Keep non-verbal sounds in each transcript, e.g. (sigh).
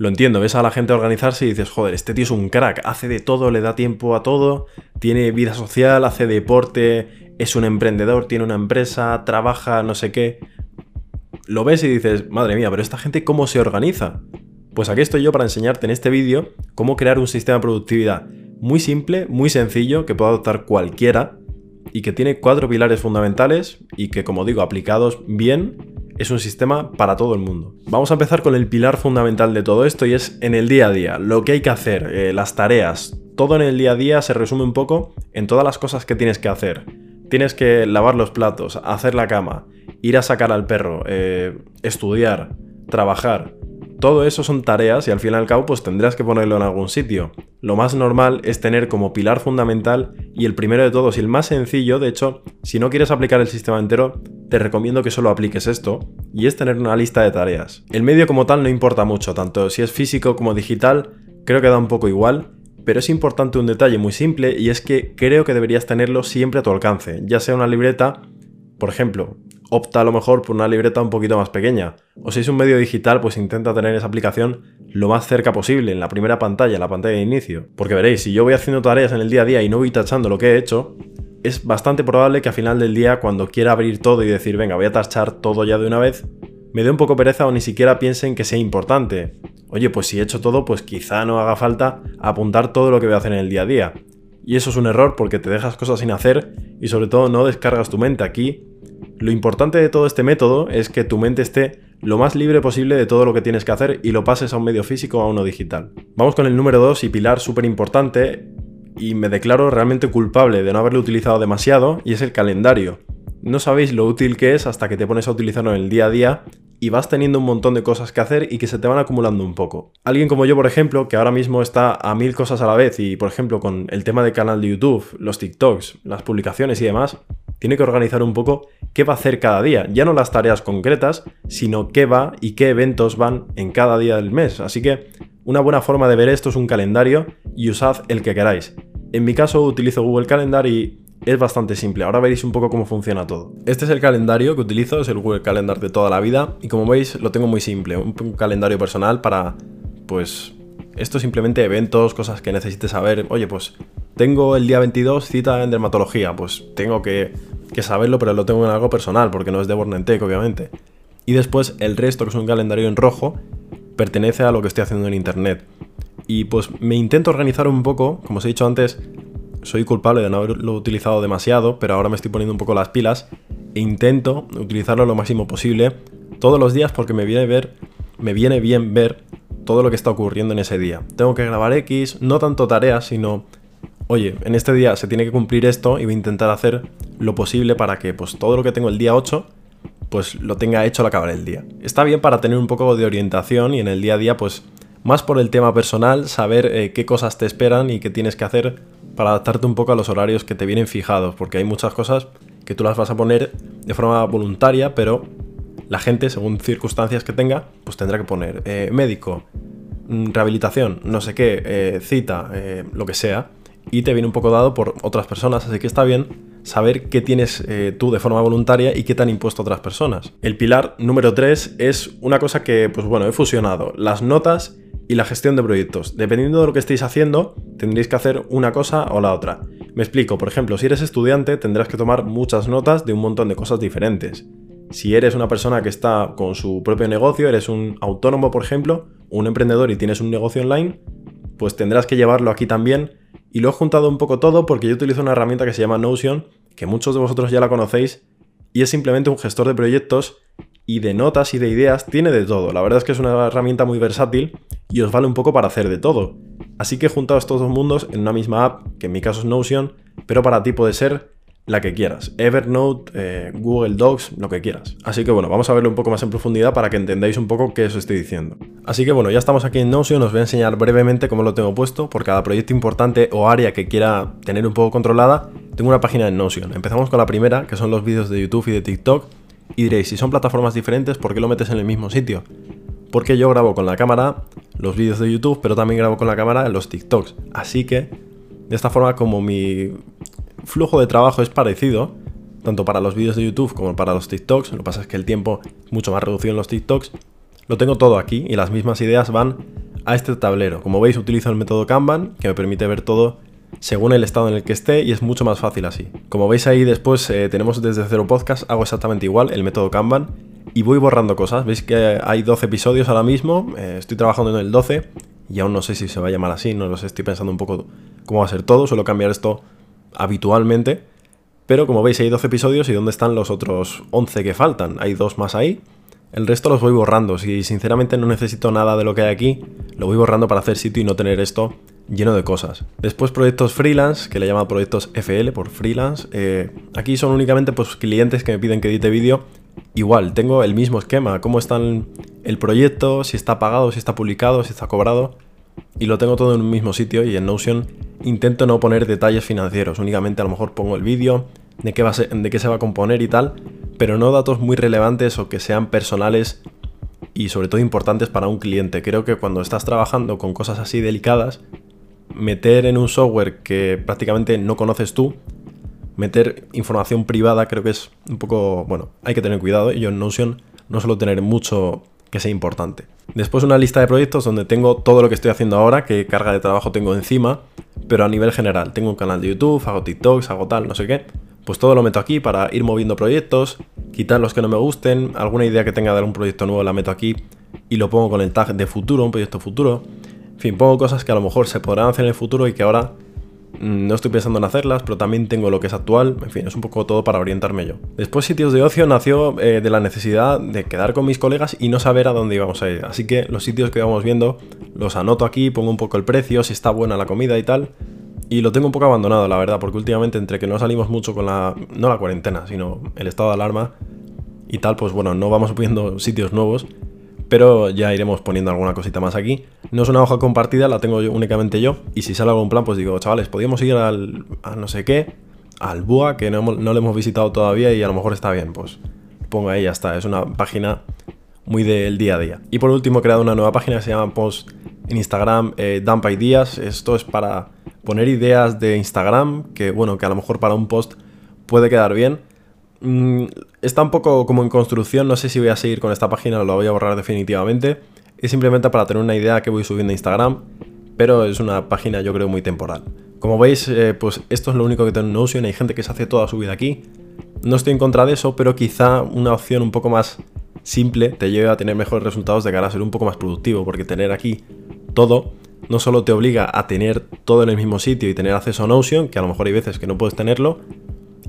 lo entiendo, ves a la gente organizarse y dices, joder, este tío es un crack, hace de todo, le da tiempo a todo, tiene vida social, hace deporte, es un emprendedor, tiene una empresa, trabaja, no sé qué. Lo ves y dices, madre mía, pero esta gente cómo se organiza. Pues aquí estoy yo para enseñarte en este vídeo cómo crear un sistema de productividad muy simple, muy sencillo, que puede adoptar cualquiera y que tiene cuatro pilares fundamentales y que, como digo, aplicados bien, es un sistema para todo el mundo. Vamos a empezar con el pilar fundamental de todo esto y es en el día a día, lo que hay que hacer, eh, las tareas. Todo en el día a día se resume un poco en todas las cosas que tienes que hacer. Tienes que lavar los platos, hacer la cama, ir a sacar al perro, eh, estudiar, trabajar. Todo eso son tareas y al fin y al cabo pues tendrás que ponerlo en algún sitio. Lo más normal es tener como pilar fundamental y el primero de todos y el más sencillo, de hecho, si no quieres aplicar el sistema entero, te recomiendo que solo apliques esto y es tener una lista de tareas. El medio como tal no importa mucho, tanto si es físico como digital, creo que da un poco igual, pero es importante un detalle muy simple y es que creo que deberías tenerlo siempre a tu alcance, ya sea una libreta, por ejemplo, opta a lo mejor por una libreta un poquito más pequeña. O si es un medio digital, pues intenta tener esa aplicación lo más cerca posible, en la primera pantalla, en la pantalla de inicio. Porque veréis, si yo voy haciendo tareas en el día a día y no voy tachando lo que he hecho, es bastante probable que al final del día, cuando quiera abrir todo y decir, venga, voy a tachar todo ya de una vez, me dé un poco pereza o ni siquiera piensen que sea importante. Oye, pues si he hecho todo, pues quizá no haga falta apuntar todo lo que voy a hacer en el día a día. Y eso es un error porque te dejas cosas sin hacer y sobre todo no descargas tu mente. Aquí lo importante de todo este método es que tu mente esté lo más libre posible de todo lo que tienes que hacer y lo pases a un medio físico o a uno digital. Vamos con el número 2 y pilar súper importante y me declaro realmente culpable de no haberlo utilizado demasiado y es el calendario. No sabéis lo útil que es hasta que te pones a utilizarlo en el día a día y vas teniendo un montón de cosas que hacer y que se te van acumulando un poco. Alguien como yo, por ejemplo, que ahora mismo está a mil cosas a la vez y, por ejemplo, con el tema del canal de YouTube, los TikToks, las publicaciones y demás, tiene que organizar un poco qué va a hacer cada día. Ya no las tareas concretas, sino qué va y qué eventos van en cada día del mes. Así que una buena forma de ver esto es un calendario y usad el que queráis. En mi caso utilizo Google Calendar y es bastante simple. Ahora veréis un poco cómo funciona todo. Este es el calendario que utilizo, es el Google Calendar de toda la vida y como veis lo tengo muy simple, un, calendario personal para pues esto simplemente eventos, cosas que necesites saber. Oye, pues tengo el día 22 cita en dermatología, pues tengo que, saberlo, pero lo tengo en algo personal, porque no es de Bornentec, obviamente. Y después el resto, que es un calendario en rojo, pertenece a lo que estoy haciendo en internet. Y pues me intento organizar un poco, como os he dicho antes, soy culpable de no haberlo utilizado demasiado, pero ahora me estoy poniendo un poco las pilas e intento utilizarlo lo máximo posible todos los días porque me viene, ver, me viene bien ver todo lo que está ocurriendo en ese día. Tengo que grabar X, no tanto tareas, sino oye, en este día se tiene que cumplir esto y voy a intentar hacer lo posible para que pues todo lo que tengo el día 8 pues lo tenga hecho al acabar el día. Está bien para tener un poco de orientación y en el día a día pues más por el tema personal, saber eh, qué cosas te esperan y qué tienes que hacer para adaptarte un poco a los horarios que te vienen fijados, porque hay muchas cosas que tú las vas a poner de forma voluntaria, pero la gente, según circunstancias que tenga, pues tendrá que poner eh, médico, mm, rehabilitación, no sé qué, eh, cita, lo que sea y te viene un poco dado por otras personas, así que está bien saber qué tienes tú de forma voluntaria y qué te han impuesto otras personas. El pilar número 3 es una cosa que, pues bueno, he fusionado, las notas y la gestión de proyectos. Dependiendo de lo que estéis haciendo, tendréis que hacer una cosa o la otra. Me explico, por ejemplo, si eres estudiante tendrás que tomar muchas notas de un montón de cosas diferentes. Si eres una persona que está con su propio negocio, eres un autónomo, por ejemplo, un emprendedor y tienes un negocio online, pues tendrás que llevarlo aquí también y lo he juntado un poco todo porque yo utilizo una herramienta que se llama Notion, que muchos de vosotros ya la conocéis, y es simplemente un gestor de proyectos y de notas y de ideas, tiene de todo. La verdad es que es una herramienta muy versátil y os vale un poco para hacer de todo. Así que he juntado estos dos mundos en una misma app, que en mi caso es Notion, pero para ti puede ser la que quieras. Evernote, eh, Google Docs, lo que quieras. Así que bueno, vamos a verlo un poco más en profundidad para que entendáis un poco qué os estoy diciendo. Así que bueno, ya estamos aquí en Notion, os voy a enseñar brevemente cómo lo tengo puesto. Por cada proyecto importante o área que quiera tener un poco controlada, tengo una página en Notion. Empezamos con la primera, que son los vídeos de YouTube y de TikTok. Y diréis, si son plataformas diferentes, ¿por qué lo metes en el mismo sitio? Porque yo grabo con la cámara los vídeos de YouTube, pero también grabo con la cámara los TikToks. Así que, de esta forma, como mi flujo de trabajo es parecido, tanto para los vídeos de YouTube como para los TikToks. Lo que pasa es que el tiempo es mucho más reducido en los TikToks. Lo tengo todo aquí y las mismas ideas van a este tablero. Como veis utilizo el método Kanban que me permite ver todo según el estado en el que esté y es mucho más fácil así. Como veis ahí después eh, tenemos desde cero podcast, hago exactamente igual el método Kanban y voy borrando cosas. Veis que hay 12 episodios ahora mismo, eh, estoy trabajando en el 12 y aún no sé si se va a llamar así, no lo sé, estoy pensando un poco cómo va a ser todo, suelo cambiar esto habitualmente. Pero como veis hay 12 episodios y ¿dónde están los otros 11 que faltan? Hay dos más ahí. El resto los voy borrando. Si sinceramente no necesito nada de lo que hay aquí, lo voy borrando para hacer sitio y no tener esto lleno de cosas. Después proyectos freelance, que le llama proyectos FL por freelance. Eh, aquí son únicamente pues, clientes que me piden que edite vídeo. Igual, tengo el mismo esquema, cómo está el proyecto, si está pagado, si está publicado, si está cobrado. Y lo tengo todo en un mismo sitio y en Notion intento no poner detalles financieros. Únicamente a lo mejor pongo el vídeo, de qué, va de qué se va a componer y tal. Pero no datos muy relevantes o que sean personales y sobre todo importantes para un cliente. Creo que cuando estás trabajando con cosas así delicadas, meter en un software que prácticamente no conoces tú, meter información privada creo que es un poco, bueno, hay que tener cuidado y yo en Notion no suelo tener mucho que sea importante. Después una lista de proyectos donde tengo todo lo que estoy haciendo ahora, qué carga de trabajo tengo encima, pero a nivel general. Tengo un canal de YouTube, hago TikToks, hago tal, no sé qué. Pues todo lo meto aquí para ir moviendo proyectos, quitar los que no me gusten, alguna idea que tenga de algún proyecto nuevo la meto aquí y lo pongo con el tag de futuro, un proyecto futuro. En fin, pongo cosas que a lo mejor se podrán hacer en el futuro y que ahora mm, no estoy pensando en hacerlas, pero también tengo lo que es actual. En fin, es un poco todo para orientarme yo. Después, sitios de ocio nació eh, de la necesidad de quedar con mis colegas y no saber a dónde íbamos a ir. Así que los sitios que vamos viendo los anoto aquí, pongo un poco el precio, si está buena la comida y tal. Y lo tengo un poco abandonado, la verdad, porque últimamente entre que no salimos mucho con la. no la cuarentena, sino el estado de alarma y tal, pues bueno, no vamos viendo sitios nuevos pero ya iremos poniendo alguna cosita más aquí. No es una hoja compartida, la tengo yo, únicamente yo, y si sale algún plan, pues digo, chavales, podríamos ir al, no sé qué, al BUA, que no, no lo hemos visitado todavía y a lo mejor está bien, pues pongo ahí, ya está, es una página muy del día a día. Y por último he creado una nueva página que se llama Post en Instagram, eh, Dump Ideas, esto es para poner ideas de Instagram, que bueno, que a lo mejor para un post puede quedar bien, Mm, está un poco como en construcción, no sé si voy a seguir con esta página o la voy a borrar definitivamente. Es simplemente para tener una idea que voy subiendo a Instagram, pero es una página yo creo muy temporal. Como veis, eh, pues esto es lo único que tengo en Notion, hay gente que se hace toda su vida aquí. No estoy en contra de eso, pero quizá una opción un poco más simple te lleve a tener mejores resultados de cara a ser un poco más productivo, porque tener aquí todo no solo te obliga a tener todo en el mismo sitio y tener acceso a Notion, que a lo mejor hay veces que no puedes tenerlo,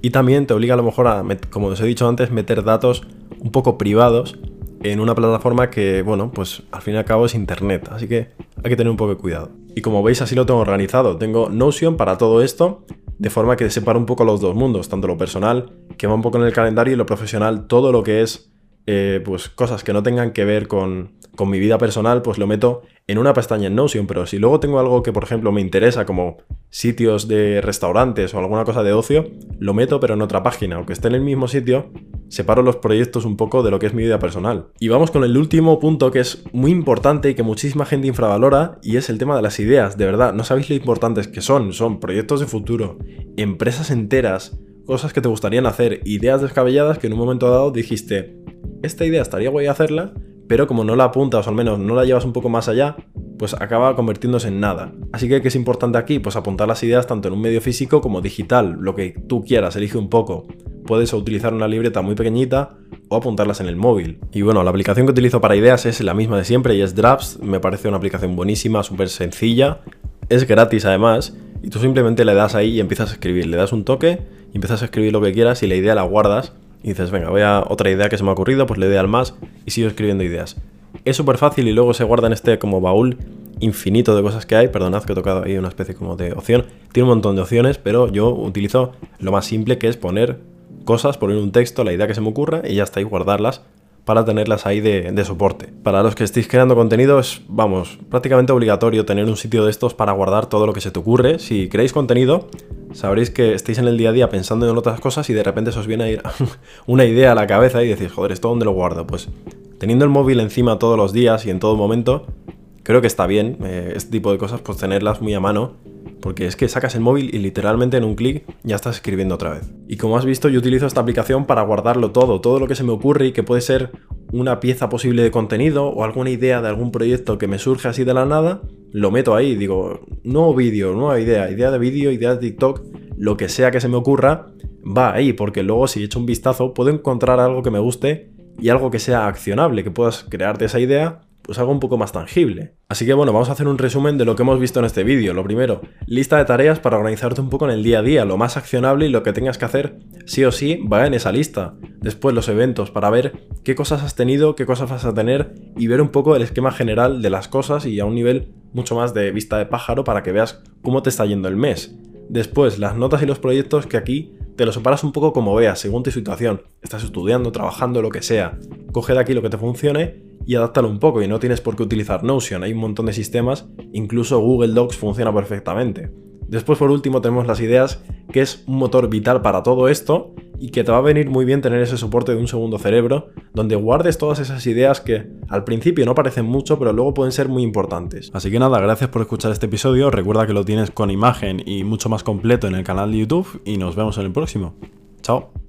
y también te obliga a lo mejor a, como os he dicho antes, meter datos un poco privados en una plataforma que, bueno, pues al fin y al cabo es Internet, así que hay que tener un poco de cuidado. Y como veis así lo tengo organizado, tengo Notion para todo esto, de forma que separa un poco los dos mundos, tanto lo personal, que va un poco en el calendario, y lo profesional, todo lo que es, eh, pues cosas que no tengan que ver con, con mi vida personal, pues lo meto en una pestaña en Notion, pero si luego tengo algo que, por ejemplo, me interesa, como sitios de restaurantes o alguna cosa de ocio, lo meto pero en otra página, aunque esté en el mismo sitio, separo los proyectos un poco de lo que es mi vida personal. Y vamos con el último punto que es muy importante y que muchísima gente infravalora, y es el tema de las ideas, de verdad, no sabéis lo importantes que son, son proyectos de futuro, empresas enteras, cosas que te gustarían hacer, ideas descabelladas que en un momento dado dijiste, esta idea estaría guay hacerla, pero como no la apuntas o al menos no la llevas un poco más allá, pues acaba convirtiéndose en nada. Así que, ¿qué es importante aquí? Pues apuntar las ideas tanto en un medio físico como digital, lo que tú quieras, elige un poco. Puedes utilizar una libreta muy pequeñita o apuntarlas en el móvil. Y bueno, la aplicación que utilizo para ideas es la misma de siempre y es Drafts. Me parece una aplicación buenísima, súper sencilla. Es gratis además. Y tú simplemente le das ahí y empiezas a escribir. Le das un toque y empiezas a escribir lo que quieras y la idea la guardas y dices, venga, voy a otra idea que se me ha ocurrido, pues le doy al más y sigo escribiendo ideas. Es súper fácil y luego se guarda en este como baúl infinito de cosas que hay. Perdonad que he tocado ahí una especie como de opción. Tiene un montón de opciones, pero yo utilizo lo más simple que es poner cosas, poner un texto, la idea que se me ocurra y ya está, y guardarlas para tenerlas ahí de, soporte. Para los que estéis creando contenido es, vamos, prácticamente obligatorio tener un sitio de estos para guardar todo lo que se te ocurre. Si creáis contenido, sabréis que estáis en el día a día pensando en otras cosas y de repente se os viene a ir (laughs) una idea a la cabeza y decís, joder, ¿esto dónde lo guardo? Pues teniendo el móvil encima todos los días y en todo momento, creo que está bien eh, este tipo de cosas, pues tenerlas muy a mano porque es que sacas el móvil y literalmente en un clic ya estás escribiendo otra vez. Y como has visto, yo utilizo esta aplicación para guardarlo todo, todo lo que se me ocurre y que puede ser una pieza posible de contenido o alguna idea de algún proyecto que me surge así de la nada, lo meto ahí. Digo, nuevo vídeo, nueva idea, idea de vídeo, idea de TikTok, lo que sea que se me ocurra, va ahí, porque luego si echo un vistazo puedo encontrar algo que me guste y algo que sea accionable, que puedas crearte esa idea pues algo un poco más tangible. Así que bueno, vamos a hacer un resumen de lo que hemos visto en este vídeo. Lo primero, lista de tareas para organizarte un poco en el día a día, lo más accionable y lo que tengas que hacer sí o sí va en esa lista. Después los eventos para ver qué cosas has tenido, qué cosas vas a tener y ver un poco el esquema general de las cosas y a un nivel mucho más de vista de pájaro para que veas cómo te está yendo el mes. Después, las notas y los proyectos que aquí te los separas un poco como veas, según tu situación. Estás estudiando, trabajando, lo que sea. Coge de aquí lo que te funcione y adáptalo un poco y no tienes por qué utilizar Notion, hay un montón de sistemas, incluso Google Docs funciona perfectamente. Después por último tenemos las ideas, que es un motor vital para todo esto y que te va a venir muy bien tener ese soporte de un segundo cerebro, donde guardes todas esas ideas que al principio no parecen mucho, pero luego pueden ser muy importantes. Así que nada, gracias por escuchar este episodio, recuerda que lo tienes con imagen y mucho más completo en el canal de YouTube y nos vemos en el próximo. Chao.